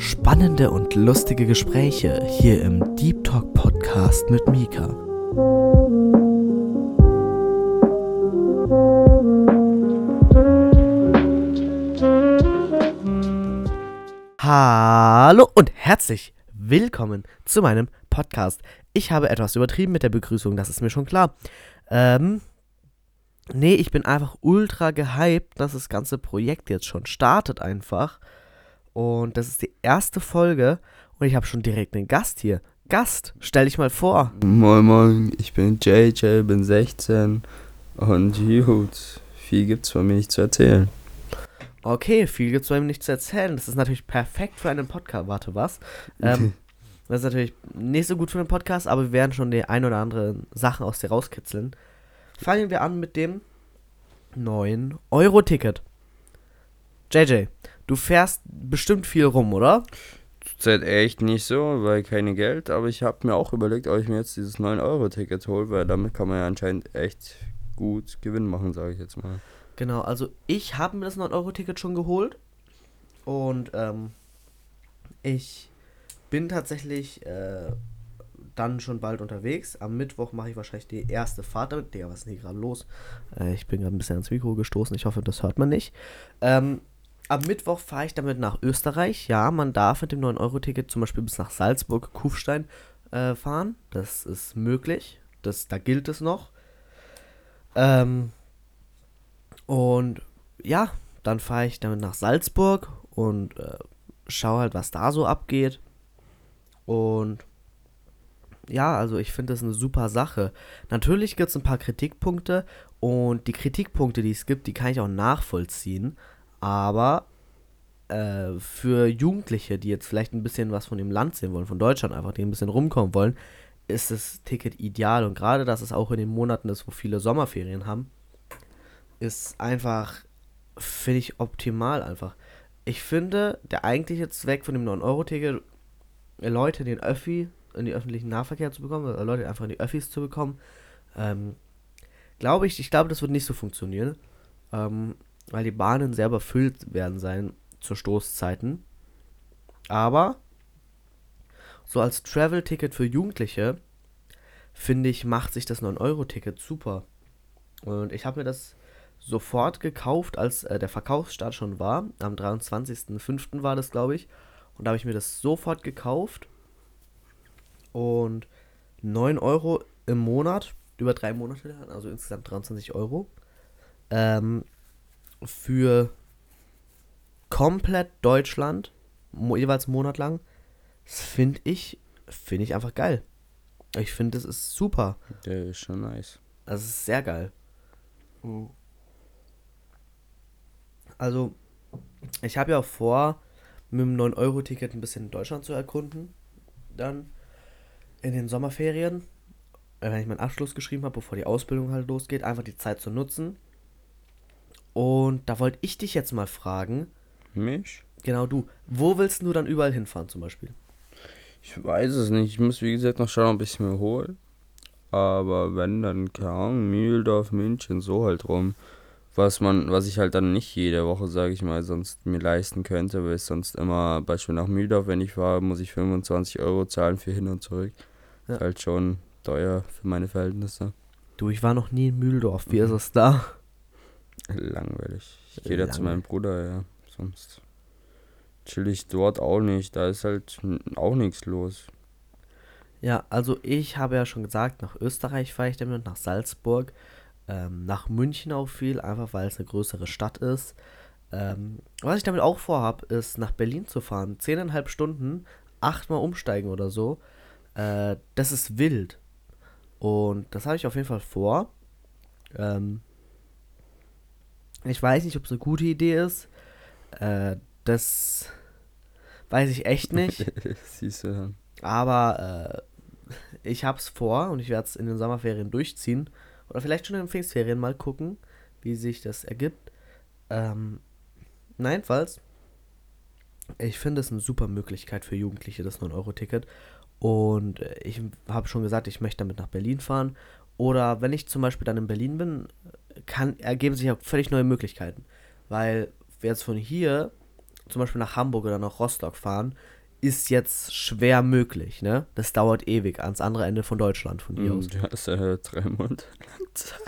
Spannende und lustige Gespräche hier im Deep Talk Podcast mit Mika. Hallo und herzlich willkommen zu meinem Podcast. Ich habe etwas übertrieben mit der Begrüßung, das ist mir schon klar. Ähm, nee, ich bin einfach ultra gehypt, dass das ganze Projekt jetzt schon startet einfach. Und das ist die erste Folge und ich habe schon direkt einen Gast hier. Gast, stell dich mal vor. Moin Moin, ich bin JJ, bin 16 und gut, viel gibt's von mir nicht zu erzählen. Okay, viel gibt's bei ihm nicht zu erzählen. Das ist natürlich perfekt für einen Podcast. Warte, was? Ähm, das ist natürlich nicht so gut für einen Podcast, aber wir werden schon die ein oder andere Sachen aus dir rauskitzeln. Fangen wir an mit dem 9-Euro-Ticket. JJ, du fährst bestimmt viel rum, oder? Zurzeit echt nicht so, weil keine Geld, aber ich habe mir auch überlegt, ob ich mir jetzt dieses 9-Euro-Ticket hole, weil damit kann man ja anscheinend echt gut Gewinn machen, sage ich jetzt mal. Genau, also ich habe mir das 9-Euro-Ticket schon geholt. Und ähm, ich bin tatsächlich äh, dann schon bald unterwegs. Am Mittwoch mache ich wahrscheinlich die erste Fahrt damit. Digga, was ist denn hier gerade los? Äh, ich bin gerade ein bisschen ans Mikro gestoßen. Ich hoffe, das hört man nicht. Ähm, am Mittwoch fahre ich damit nach Österreich. Ja, man darf mit dem 9-Euro-Ticket zum Beispiel bis nach Salzburg, Kufstein äh, fahren. Das ist möglich. Das, da gilt es noch. Ähm, und ja, dann fahre ich damit nach Salzburg und äh, schaue halt, was da so abgeht. Und ja, also ich finde das eine super Sache. Natürlich gibt es ein paar Kritikpunkte und die Kritikpunkte, die es gibt, die kann ich auch nachvollziehen. Aber äh, für Jugendliche, die jetzt vielleicht ein bisschen was von dem Land sehen wollen, von Deutschland einfach, die ein bisschen rumkommen wollen, ist das Ticket ideal. Und gerade, dass es auch in den Monaten ist, wo viele Sommerferien haben, ist einfach, finde ich, optimal einfach. Ich finde, der eigentliche Zweck von dem 9-Euro-Ticket, Leute in den Öffi, in die öffentlichen Nahverkehr zu bekommen, oder Leute einfach in die Öffis zu bekommen, ähm, glaube ich, ich glaube, das wird nicht so funktionieren, ähm, weil die Bahnen sehr überfüllt werden sein zu Stoßzeiten. Aber so als Travel-Ticket für Jugendliche, finde ich, macht sich das 9-Euro-Ticket super. Und ich habe mir das sofort gekauft, als äh, der Verkaufsstart schon war. Am 23.05. war das, glaube ich. Und da habe ich mir das sofort gekauft. Und 9 Euro im Monat, über drei Monate, also insgesamt 23 Euro. Ähm, für komplett Deutschland, jeweils monatlang. Das finde ich, finde ich einfach geil. Ich finde, das ist super. Der ist schon nice. Das ist sehr geil. Also, ich habe ja auch vor, mit dem 9-Euro-Ticket ein bisschen Deutschland zu erkunden. Dann in den Sommerferien, wenn ich meinen Abschluss geschrieben habe, bevor die Ausbildung halt losgeht, einfach die Zeit zu nutzen. Und da wollte ich dich jetzt mal fragen. Mich? Genau du. Wo willst du dann überall hinfahren zum Beispiel? Ich weiß es nicht. Ich muss, wie gesagt, noch schauen, ob ich es mir hole. Aber wenn, dann, Ahnung, Mühldorf, München, so halt rum. Was man, was ich halt dann nicht jede Woche, sage ich mal, sonst mir leisten könnte, weil ich sonst immer, Beispiel nach Mühldorf, wenn ich fahre, muss ich 25 Euro zahlen für hin und zurück. Ja. Ist halt schon teuer für meine Verhältnisse. Du, ich war noch nie in Mühldorf. Wie ist es da? Langweilig. Ich gehe da zu meinem Bruder, ja. Sonst chill ich dort auch nicht. Da ist halt auch nichts los. Ja, also ich habe ja schon gesagt, nach Österreich fahre ich damit, nach Salzburg, ähm, nach München auch viel, einfach weil es eine größere Stadt ist. Ähm, was ich damit auch vorhabe, ist nach Berlin zu fahren. Zehneinhalb Stunden, achtmal umsteigen oder so. Äh, das ist wild. Und das habe ich auf jeden Fall vor. Ähm, ich weiß nicht, ob es eine gute Idee ist. Äh, das weiß ich echt nicht. Siehst du dann. Aber äh, ich hab's vor und ich werde es in den Sommerferien durchziehen. Oder vielleicht schon in den Pfingstferien mal gucken, wie sich das ergibt. Ähm, nein, falls. Ich finde es eine super Möglichkeit für Jugendliche, das 9-Euro-Ticket. Und äh, ich habe schon gesagt, ich möchte damit nach Berlin fahren. Oder wenn ich zum Beispiel dann in Berlin bin, kann, ergeben sich auch völlig neue Möglichkeiten. Weil jetzt von hier zum Beispiel nach Hamburg oder nach Rostock fahren, ist jetzt schwer möglich, ne? Das dauert ewig ans andere Ende von Deutschland von hier Mhm, aus. Du hast ja drei Monate lang Zeit.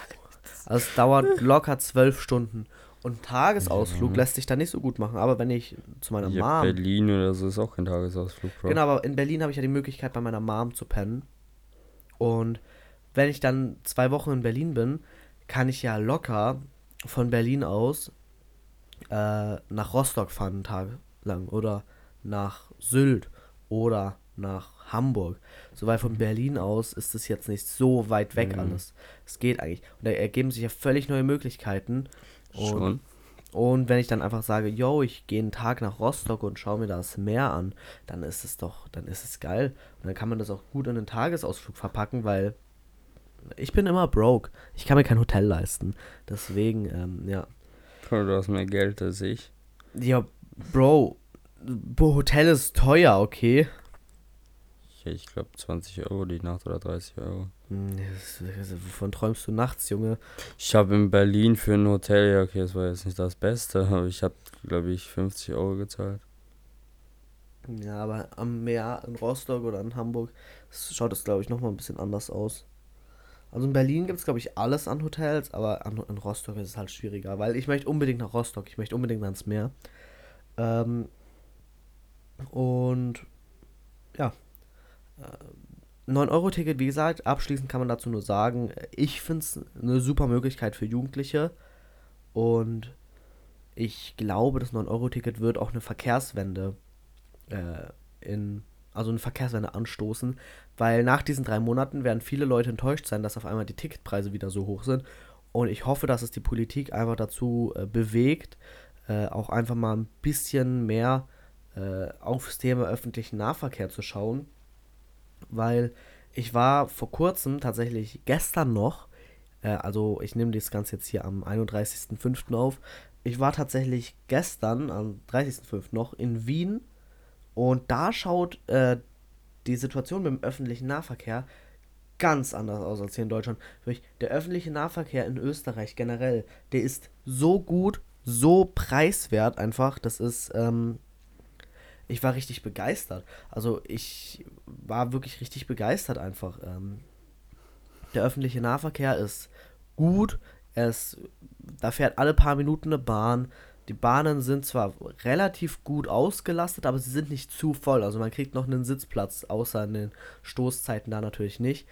Also es dauert locker zwölf Stunden. Und ein Tagesausflug Ja. lässt sich da nicht so gut machen. Aber wenn ich zu meiner Ja, Mom. Berlin oder so ist auch kein Tagesausflug, Bro. Genau, aber in Berlin habe ich ja die Möglichkeit, bei meiner Mom zu pennen. Und wenn ich dann zwei Wochen in Berlin bin, kann ich ja locker von Berlin aus äh, nach Rostock fahren, einen Tag lang. Oder nach Sylt. Oder nach Hamburg. So, weil von Berlin aus ist es jetzt nicht so weit weg Mhm. alles. Es geht eigentlich. Und da ergeben sich ja völlig neue Möglichkeiten. Und Schon. und wenn ich dann einfach sage, yo, ich gehe einen Tag nach Rostock und schaue mir das Meer an, dann ist es doch, dann ist es geil. Und dann kann man das auch gut in einen Tagesausflug verpacken, weil ich bin immer broke. Ich kann mir kein Hotel leisten. Deswegen, ähm, ja. Bro, du hast mehr Geld als ich. Ja, Bro, Hotel ist teuer, okay? Ich glaube 20 Euro die Nacht oder 30 Euro. Hm, Wovon träumst du nachts, Junge? Ich habe in Berlin für ein Hotel, ja okay, das war jetzt nicht das Beste, aber ich habe, glaube ich, 50 Euro gezahlt. Ja, aber am Meer in Rostock oder in Hamburg schaut es, glaube ich, nochmal ein bisschen anders aus. Also in Berlin gibt es, glaube ich, alles an Hotels, aber an, in Rostock ist es halt schwieriger, weil ich möchte unbedingt nach Rostock, ich möchte unbedingt ans Meer. Ähm, und ja, äh, 9-Euro-Ticket, wie gesagt, abschließend kann man dazu nur sagen, ich finde es eine super Möglichkeit für Jugendliche und ich glaube, das 9-Euro-Ticket wird auch eine Verkehrswende äh, in, also eine Verkehrswende anstoßen, weil nach diesen drei Monaten werden viele Leute enttäuscht sein, dass auf einmal die Ticketpreise wieder so hoch sind. Und ich hoffe, dass es die Politik einfach dazu äh, bewegt, äh, auch einfach mal ein bisschen mehr äh, aufs Thema öffentlichen Nahverkehr zu schauen. Weil ich war vor kurzem, tatsächlich gestern noch, äh, also ich nehme das Ganze jetzt hier am 31.05. auf, ich war tatsächlich gestern, am 30.05. noch, in Wien und da schaut äh, die Situation mit dem öffentlichen Nahverkehr ganz anders aus als hier in Deutschland. Der öffentliche Nahverkehr in Österreich generell, der ist so gut, so preiswert einfach. Das ist, ähm, ich war richtig begeistert. Also ich war wirklich richtig begeistert einfach. Ähm, der öffentliche Nahverkehr ist gut. Es, da fährt alle paar Minuten eine Bahn. Die Bahnen sind zwar relativ gut ausgelastet, aber sie sind nicht zu voll. Also man kriegt noch einen Sitzplatz, außer in den Stoßzeiten da natürlich nicht.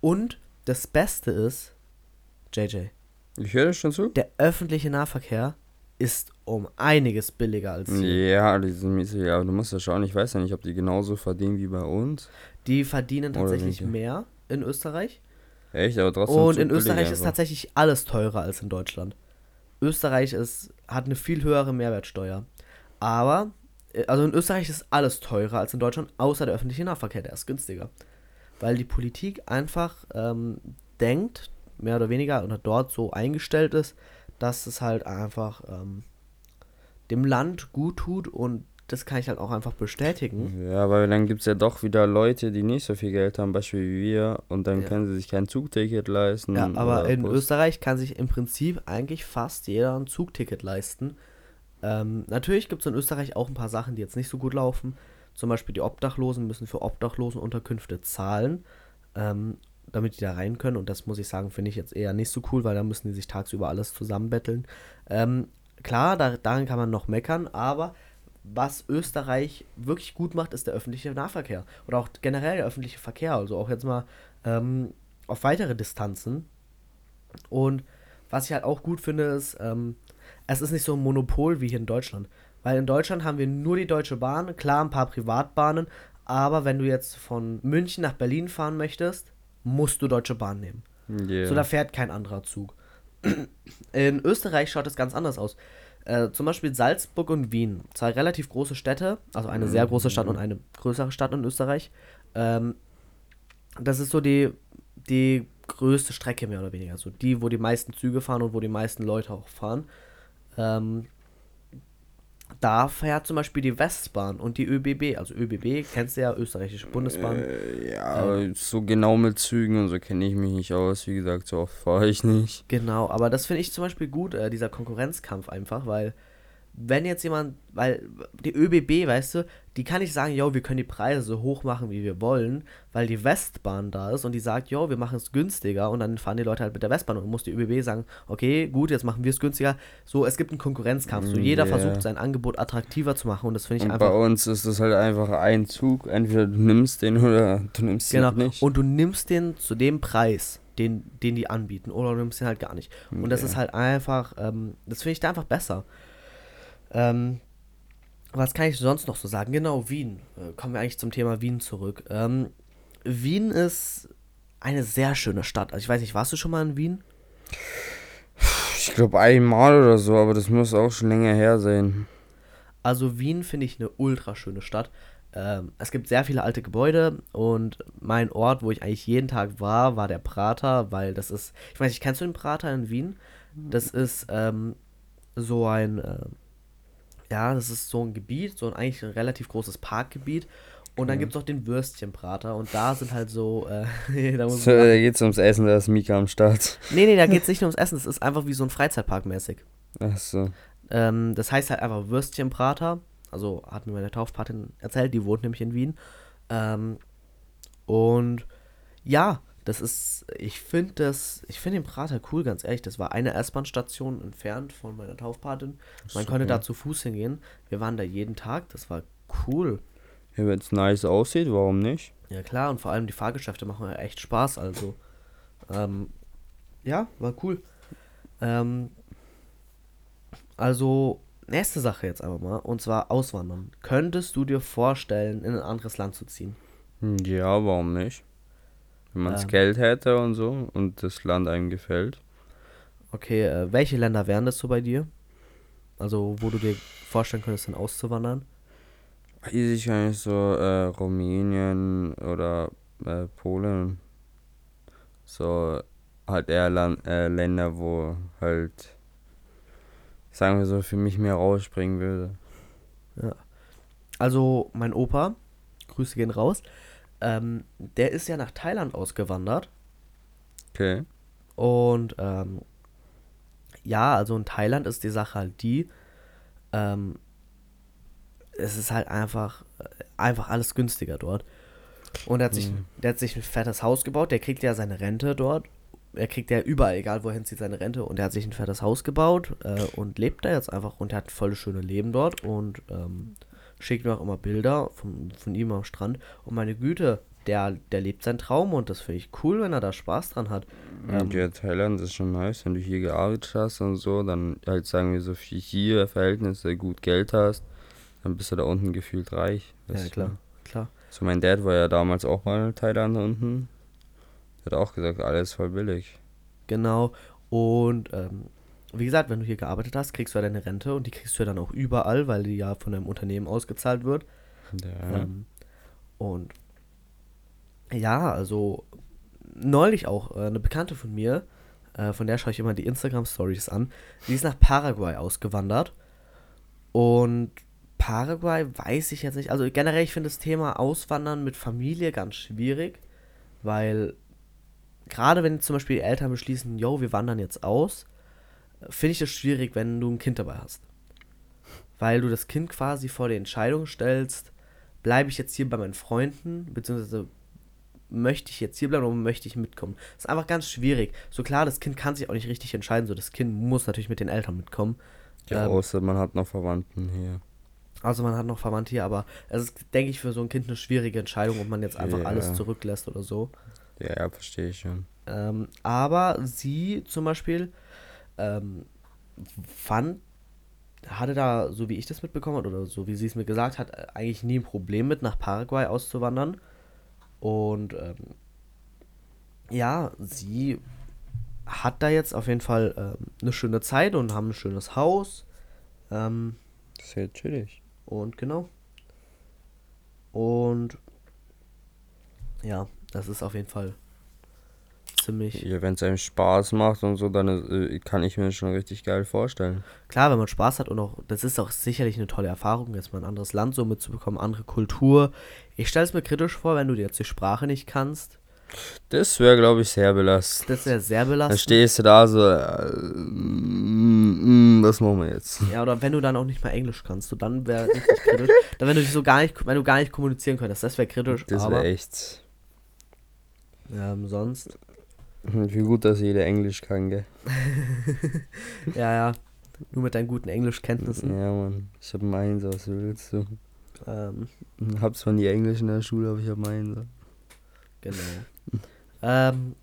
Und das Beste ist, JJ, Ich höre das schon zu? der öffentliche Nahverkehr ist um einiges billiger als hier. Ja, die sind mäßig, ja, aber du musst ja schauen, ich weiß ja nicht, ob die genauso verdienen wie bei uns. Die verdienen tatsächlich weniger. mehr in Österreich. Echt, aber trotzdem. Und in Österreich ist einfach. tatsächlich alles teurer als in Deutschland. Österreich ist, hat eine viel höhere Mehrwertsteuer. Aber, äh, also in Österreich ist alles teurer als in Deutschland, außer der öffentliche Nahverkehr, der ist günstiger. Weil die Politik einfach ähm, denkt, mehr oder weniger, oder dort so eingestellt ist, dass es halt einfach ähm, dem Land gut tut und das kann ich halt auch einfach bestätigen. Ja, weil dann gibt es ja doch wieder Leute, die nicht so viel Geld haben, Beispiel wie wir, und dann Ja. können sie sich kein Zugticket leisten. Ja, aber in Bus. Österreich kann sich im Prinzip eigentlich fast jeder ein Zugticket leisten. Ähm, natürlich gibt es in Österreich auch ein paar Sachen, die jetzt nicht so gut laufen. Zum Beispiel die Obdachlosen müssen für Obdachlosenunterkünfte zahlen, ähm, damit die da rein können. Und das muss ich sagen, finde ich jetzt eher nicht so cool, weil da müssen die sich tagsüber alles zusammenbetteln. Ähm, klar, da, daran kann man noch meckern, aber was Österreich wirklich gut macht, ist der öffentliche Nahverkehr. Oder auch generell der öffentliche Verkehr. Also auch jetzt mal ähm, auf weitere Distanzen. Und was ich halt auch gut finde, ist, ähm, es ist nicht so ein Monopol wie hier in Deutschland. Weil in Deutschland haben wir nur die Deutsche Bahn, klar ein paar Privatbahnen, aber wenn du jetzt von München nach Berlin fahren möchtest, musst du Deutsche Bahn nehmen. Yeah. So, da fährt kein anderer Zug. In Österreich schaut es ganz anders aus. Äh, zum Beispiel Salzburg und Wien, zwei relativ große Städte, also eine sehr große Stadt und eine größere Stadt in Österreich. Ähm, das ist so die, die größte Strecke mehr oder weniger. Also die, wo die meisten Züge fahren und wo die meisten Leute auch fahren. Ähm, da fährt zum Beispiel die Westbahn und die ÖBB. Also ÖBB, kennst du ja, österreichische Bundesbahn. Äh, ja, aber so genau mit Zügen und so kenne ich mich nicht aus. Wie gesagt, so oft fahre ich nicht. Genau, aber das finde ich zum Beispiel gut, äh, dieser Konkurrenzkampf einfach, weil wenn jetzt jemand, weil die ÖBB, weißt du, die kann nicht sagen, yo, wir können die Preise so hoch machen, wie wir wollen, weil die Westbahn da ist und die sagt, yo, wir machen es günstiger und dann fahren die Leute halt mit der Westbahn und dann muss die ÖBB sagen, okay, gut, jetzt machen wir es günstiger. So, es gibt einen Konkurrenzkampf. So, jeder Yeah. versucht sein Angebot attraktiver zu machen und das finde ich Und einfach. bei uns ist es halt einfach ein Zug. Entweder du nimmst den oder du nimmst Genau. ihn nicht. Und du nimmst den zu dem Preis, den, den die anbieten, oder du nimmst den halt gar nicht. Und das ist halt einfach, ähm, das finde ich da einfach besser. Ähm, was kann ich sonst noch so sagen? Genau, Wien. Äh, kommen wir eigentlich zum Thema Wien zurück. Ähm, Wien ist eine sehr schöne Stadt. Also ich weiß nicht, warst du schon mal in Wien? Ich glaube einmal oder so, aber das muss auch schon länger her sein. Also Wien finde ich eine ultra schöne Stadt. Ähm, es gibt sehr viele alte Gebäude und mein Ort, wo ich eigentlich jeden Tag war, war der Prater, weil das ist, ich weiß nicht, kennst du den Prater in Wien? Das ist ähm, so ein, äh, ja, das ist so ein Gebiet, so ein eigentlich ein relativ großes Parkgebiet. Und dann Mhm. gibt es auch den Würstchenprater und da sind halt so, äh, da So, da geht's ums Essen, da ist Mika am Start. Nee, nee, da geht es nicht nur ums Essen, es ist einfach wie so ein Freizeitpark mäßig. Achso. Ähm, das heißt halt einfach Würstchenprater. Also hat mir meine Taufpatin erzählt, die wohnt nämlich in Wien. Ähm, und ja, das ist, ich finde das, ich finde den Prater cool, ganz ehrlich. Das war eine S-Bahn-Station entfernt von meiner Taufpatin. Man konnte da zu Fuß hingehen. Wir waren da jeden Tag, das war cool. Ja, wenn es nice aussieht, warum nicht? Ja klar, und vor allem die Fahrgeschäfte machen ja echt Spaß, also. Ähm, ja, war cool. Ähm, also, nächste Sache jetzt einfach mal, und zwar Auswandern. Könntest du dir vorstellen, in ein anderes Land zu ziehen? Hm, Ja, warum nicht? Wenn man das Ähm. Geld hätte und so und das Land einem gefällt. Okay, äh, welche Länder wären das so bei dir? Also, wo du dir vorstellen könntest, dann auszuwandern? Ich eigentlich so, äh, Rumänien oder äh, Polen. So halt eher Land, äh, Länder, wo halt, sagen wir so, für mich mehr rausspringen würde. Also, mein Opa, Grüße gehen raus, ähm, der ist ja nach Thailand ausgewandert. Okay. Und ähm, ja, also in Thailand ist die Sache halt die, ähm, es ist halt einfach, einfach alles günstiger dort. Und er hat, sich, Mhm. der hat sich ein fettes Haus gebaut, der kriegt ja seine Rente dort. Er kriegt ja überall, egal wohin zieht, seine Rente. Und er hat sich ein fettes Haus gebaut äh, und lebt da jetzt einfach und er hat voll schöne Leben dort und ähm, schickt mir auch immer Bilder von, von ihm am Strand. Und meine Güte, der, der lebt seinen Traum und das finde ich cool, wenn er da Spaß dran hat. Ähm, ja, Thailand ist schon nice, wenn du hier gearbeitet hast und so, dann halt sagen wir so für hier Verhältnisse gut Geld hast, dann bist du da unten gefühlt reich. Ja, weißt du? klar, klar. So mein Dad war ja damals auch mal in Thailand unten. Der hat auch gesagt, alles voll billig. Genau. Und ähm, wie gesagt, wenn du hier gearbeitet hast, kriegst du ja deine Rente und die kriegst du ja dann auch überall, weil die ja von deinem Unternehmen ausgezahlt wird. Ja. Ähm, und ja, also neulich auch äh, eine Bekannte von mir, äh, von der schaue ich immer die Instagram-Stories an, die ist nach Paraguay ausgewandert. Und Paraguay weiß ich jetzt nicht. Also generell, ich finde das Thema Auswandern mit Familie ganz schwierig, weil gerade wenn zum Beispiel die Eltern beschließen, yo, wir wandern jetzt aus, finde ich es schwierig, wenn du ein Kind dabei hast. Weil du das Kind quasi vor die Entscheidung stellst, bleibe ich jetzt hier bei meinen Freunden, beziehungsweise möchte ich jetzt hier bleiben oder möchte ich mitkommen? Das ist einfach ganz schwierig. So klar, das Kind kann sich auch nicht richtig entscheiden, so das Kind muss natürlich mit den Eltern mitkommen. ja Ähm, außer man hat noch Verwandten hier. also man hat noch Verwandte hier, aber es ist, denke ich, für so ein Kind eine schwierige Entscheidung, ob man jetzt einfach Ja. alles zurücklässt oder so. Ja, ja verstehe ich schon. Ähm, aber sie zum Beispiel ähm, fand, hatte da, so wie ich das mitbekommen habe, oder so wie sie es mir gesagt hat, eigentlich nie ein Problem mit, nach Paraguay auszuwandern. Und ähm, ja, sie hat da jetzt auf jeden Fall ähm, eine schöne Zeit und haben ein schönes Haus. Ähm, Das ist ja chillig. und genau. Und ja, das ist auf jeden Fall ziemlich. Ja, wenn es einem Spaß macht und so, dann äh, kann ich mir das schon richtig geil vorstellen. Klar, wenn man Spaß hat und auch, das ist auch sicherlich eine tolle Erfahrung, jetzt mal ein anderes Land so mitzubekommen, andere Kultur. Ich stelle es mir kritisch vor, wenn du jetzt die Sprache nicht kannst. Das wäre, glaube ich, sehr belastend. Das wäre sehr Dann belastend. stehst du da so, äh, mm, mm, was machen wir jetzt? Ja, oder wenn du dann auch nicht mal Englisch kannst, so dann wäre richtig kritisch. Dann wenn du dich so gar nicht, wenn du gar nicht kommunizieren könntest, das wäre kritisch. Das wäre echt. ähm, sonst, Wie gut, dass jeder Englisch kann, gell? ja, ja, nur mit deinen guten Englischkenntnissen. Ja, Mann. Ich hab meins, was willst du? Ähm, Hab zwar nie Englisch in der Schule, aber ich hab meins. genau. ähm,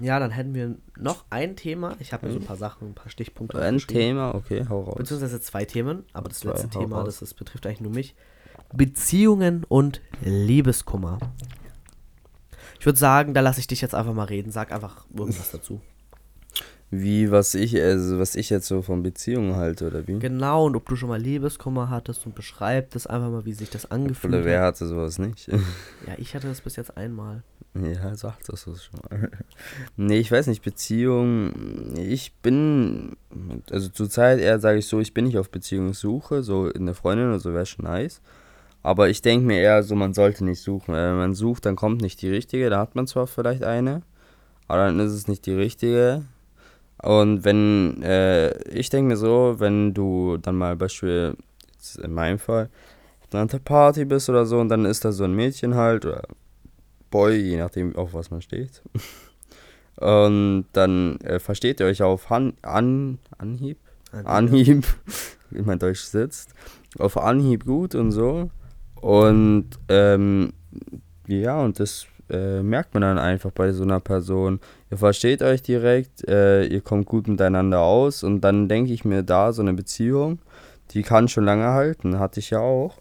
ja, dann hätten wir noch ein Thema. Ich habe mir so ein paar Sachen, ein paar Stichpunkte Ein. Thema, okay, hau raus. Beziehungsweise zwei Themen, aber das Zwei, letzte Thema, das, das betrifft eigentlich nur mich. Beziehungen und Liebeskummer. Ich würde sagen, da lasse ich dich jetzt einfach mal reden. Sag einfach irgendwas dazu. Wie, was ich, also was ich jetzt so von Beziehungen halte, oder wie? Genau, und ob du schon mal Liebeskummer hattest und beschreib das einfach mal, wie sich das angefühlt Oder wer hat. hatte sowas nicht? Ja, ich hatte das bis jetzt einmal. Ja, sag das schon mal. nee, ich weiß nicht, Beziehung. Ich bin, also zurzeit eher sage ich so, ich bin nicht auf Beziehungssuche, so in der Freundin oder so wäre schon nice. Aber ich denke mir eher so, man sollte nicht suchen. Wenn man sucht, dann kommt nicht die richtige, da hat man zwar vielleicht eine, aber dann ist es nicht die richtige. Und wenn, äh, ich denke mir so, wenn du dann mal Beispiel, jetzt in meinem Fall, auf einer Party bist oder so und dann ist da so ein Mädchen halt oder Boy, je nachdem, auf was man steht. Und dann äh, versteht ihr euch auf Han an Anhieb, Anhieb, wie mein Deutsch sitzt, auf Anhieb gut und so. Und ähm, ja, und das äh, merkt man dann einfach bei so einer Person. Ihr versteht euch direkt, äh, ihr kommt gut miteinander aus und dann denke ich mir da, so eine Beziehung, die kann schon lange halten, hatte ich ja auch.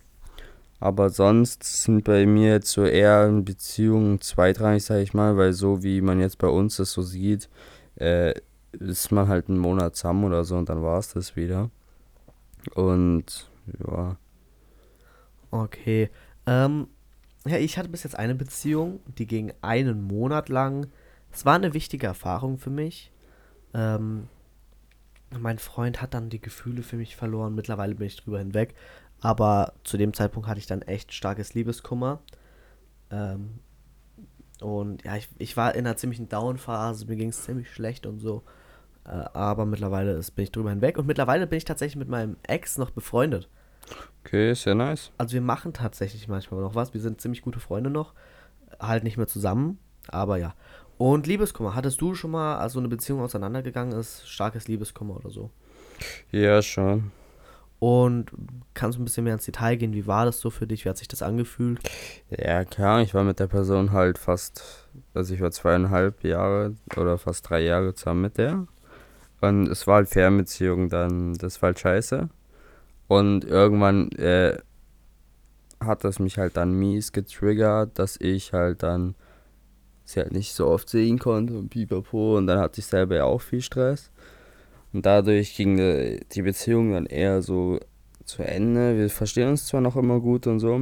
Aber sonst sind bei mir jetzt so eher Beziehungen zweitrangig, sage ich mal, weil so wie man jetzt bei uns das so sieht, äh, ist man halt einen Monat zusammen oder so und dann war es das wieder. Und ja, Okay. Ähm, ja, ich hatte bis jetzt eine Beziehung, die ging einen Monat lang. Es war eine wichtige Erfahrung für mich. Ähm, mein Freund hat dann die Gefühle für mich verloren. Mittlerweile bin ich drüber hinweg. Aber zu dem Zeitpunkt hatte ich dann echt starkes Liebeskummer. Ähm, und ja, ich, ich war in einer ziemlichen Down-Phase. Mir ging es ziemlich schlecht und so. Äh, aber mittlerweile ist, bin ich drüber hinweg. Und mittlerweile bin ich tatsächlich mit meinem Ex noch befreundet. Okay, ja nice. Also wir machen tatsächlich manchmal noch was. Wir sind ziemlich gute Freunde noch. Halt nicht mehr zusammen, aber ja. Und Liebeskummer, hattest du schon mal, als so eine Beziehung auseinandergegangen ist, starkes Liebeskummer oder so? Ja, schon. Und kannst du ein bisschen mehr ins Detail gehen? Wie war das so für dich? Wie hat sich das angefühlt? Ja, klar, ich war mit der Person halt fast, also ich war zweieinhalb Jahre oder fast drei Jahre zusammen mit der. Und es war halt Fernbeziehung dann, das war halt scheiße. Und irgendwann äh, hat das mich halt dann mies getriggert, dass ich halt dann sie halt nicht so oft sehen konnte und pipapo. Und dann hatte ich selber ja auch viel Stress. Und dadurch ging äh, die Beziehung dann eher so zu Ende. Wir verstehen uns zwar noch immer gut und so,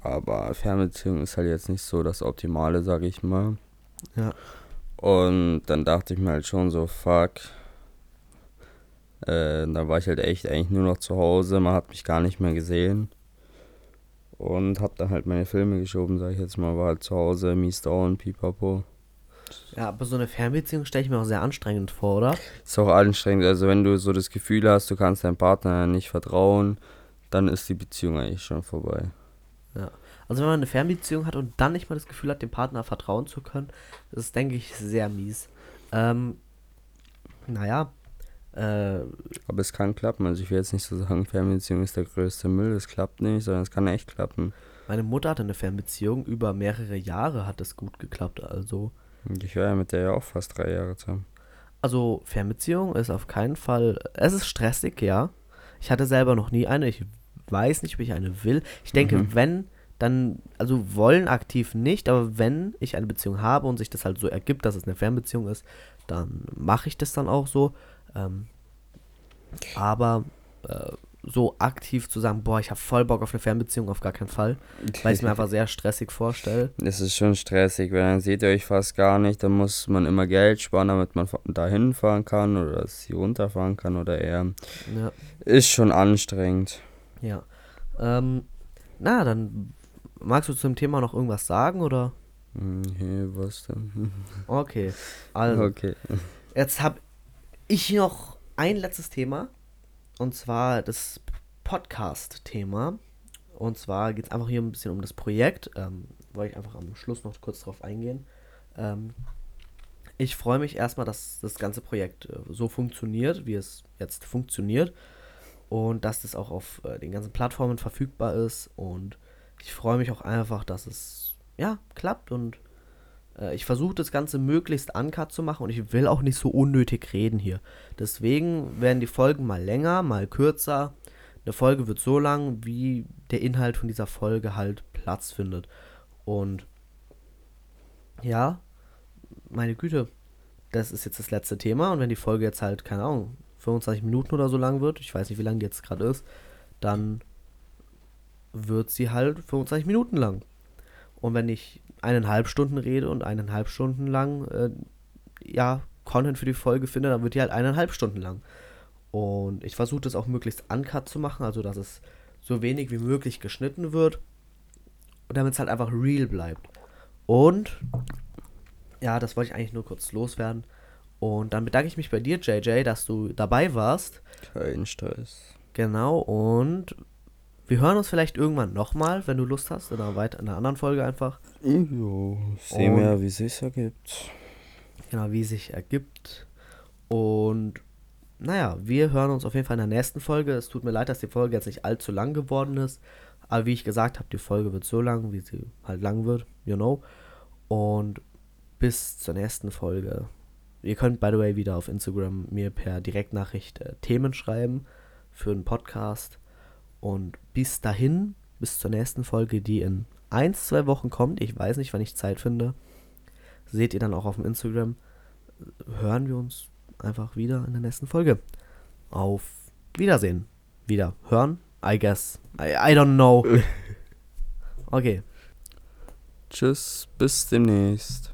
aber Fernbeziehung ist halt jetzt nicht so das Optimale, sag ich mal. Ja. Und dann dachte ich mir halt schon so, fuck. Äh, da war ich halt echt eigentlich nur noch zu Hause, man hat mich gar nicht mehr gesehen. Und hab dann halt meine Filme geschoben, sag ich jetzt mal, war halt zu Hause, mies down, pipapo. Ja, aber so eine Fernbeziehung stelle ich mir auch sehr anstrengend vor, oder? Ist auch anstrengend, also wenn du so das Gefühl hast, du kannst deinem Partner nicht vertrauen, dann ist die Beziehung eigentlich schon vorbei. Also wenn man eine Fernbeziehung hat und dann nicht mal das Gefühl hat, dem Partner vertrauen zu können, das ist, denke ich, sehr mies. Ähm, naja, äh, Aber es kann klappen, also ich will jetzt nicht so sagen, Fernbeziehung ist der größte Müll, das klappt nicht, sondern es kann echt klappen. meine Mutter hatte eine Fernbeziehung, über mehrere Jahre hat es gut geklappt, also... Und ich war ja mit der ja auch fast drei Jahre zusammen. Also Fernbeziehung ist auf keinen Fall. Es ist stressig, ja. Ich hatte selber noch nie eine. Ich weiß nicht, ob ich eine will. Ich denke, Mhm. wenn, dann, also wollen aktiv nicht, aber wenn ich eine Beziehung habe und sich das halt so ergibt, dass es eine Fernbeziehung ist, dann mache ich das dann auch so. Ähm, aber äh, so aktiv zu sagen, boah, ich habe voll Bock auf eine Fernbeziehung, auf gar keinen Fall, weil ich es mir einfach sehr stressig vorstelle. Es ist schon stressig, weil dann seht ihr euch fast gar nicht, dann muss man immer Geld sparen, damit man dahin fahren kann oder dass sie runterfahren kann oder eher. Ja. Ist schon anstrengend. Ja. Ähm, na, dann magst du zum Thema noch irgendwas sagen oder? Hm, Hey, was denn? Okay. Also, Okay. jetzt habe ich noch ein letztes Thema. Und zwar das Podcast-Thema. Und zwar geht es einfach hier ein bisschen um das Projekt. Ähm, wollte ich einfach am Schluss noch kurz drauf eingehen. Ähm, ich freue mich erstmal, dass das ganze Projekt äh, so funktioniert, wie es jetzt funktioniert. Und dass das auch auf äh, den ganzen Plattformen verfügbar ist. Und ich freue mich auch einfach, dass es ja klappt. Und äh, ich versuche das Ganze möglichst uncut zu machen. Und ich will auch nicht so unnötig reden hier. Deswegen werden die Folgen mal länger, mal kürzer. Eine Folge wird so lang, wie der Inhalt von dieser Folge halt Platz findet. Und ja, meine Güte, das ist jetzt das letzte Thema und wenn die Folge jetzt halt, keine Ahnung, 25 Minuten oder so lang wird, ich weiß nicht, wie lang die jetzt gerade ist, dann wird sie halt 25 Minuten lang. Und wenn ich eineinhalb Stunden rede und eineinhalb Stunden lang, äh, ja, Content für die Folge finde, dann wird die halt eineinhalb Stunden lang. Und ich versuche das auch möglichst uncut zu machen, also dass es so wenig wie möglich geschnitten wird. Und damit es halt einfach real bleibt. Und ja, das wollte ich eigentlich nur kurz loswerden. Und dann bedanke ich mich bei dir, JJ, dass du dabei warst. Kein Stress. Genau, und wir hören uns vielleicht irgendwann nochmal, wenn du Lust hast, in einer, weit in einer anderen Folge einfach. Jo, sehen wir, wie es sich ergibt. Genau, wie es sich ergibt. Und naja, wir hören uns auf jeden Fall in der nächsten Folge. Es tut mir leid, dass die Folge jetzt nicht allzu lang geworden ist. Aber wie ich gesagt habe, die Folge wird so lang, wie sie halt lang wird, you know. Und bis zur nächsten Folge. Ihr könnt, by the way, wieder auf Instagram mir per Direktnachricht äh, Themen schreiben für einen Podcast. Und bis dahin, bis zur nächsten Folge, die in ein, zwei Wochen kommt, ich weiß nicht, wann ich Zeit finde, seht ihr dann auch auf dem Instagram, hören wir uns einfach wieder in der nächsten Folge. Auf Wiedersehen. Wieder hören, I guess. I, I don't know. Okay. Tschüss, bis demnächst.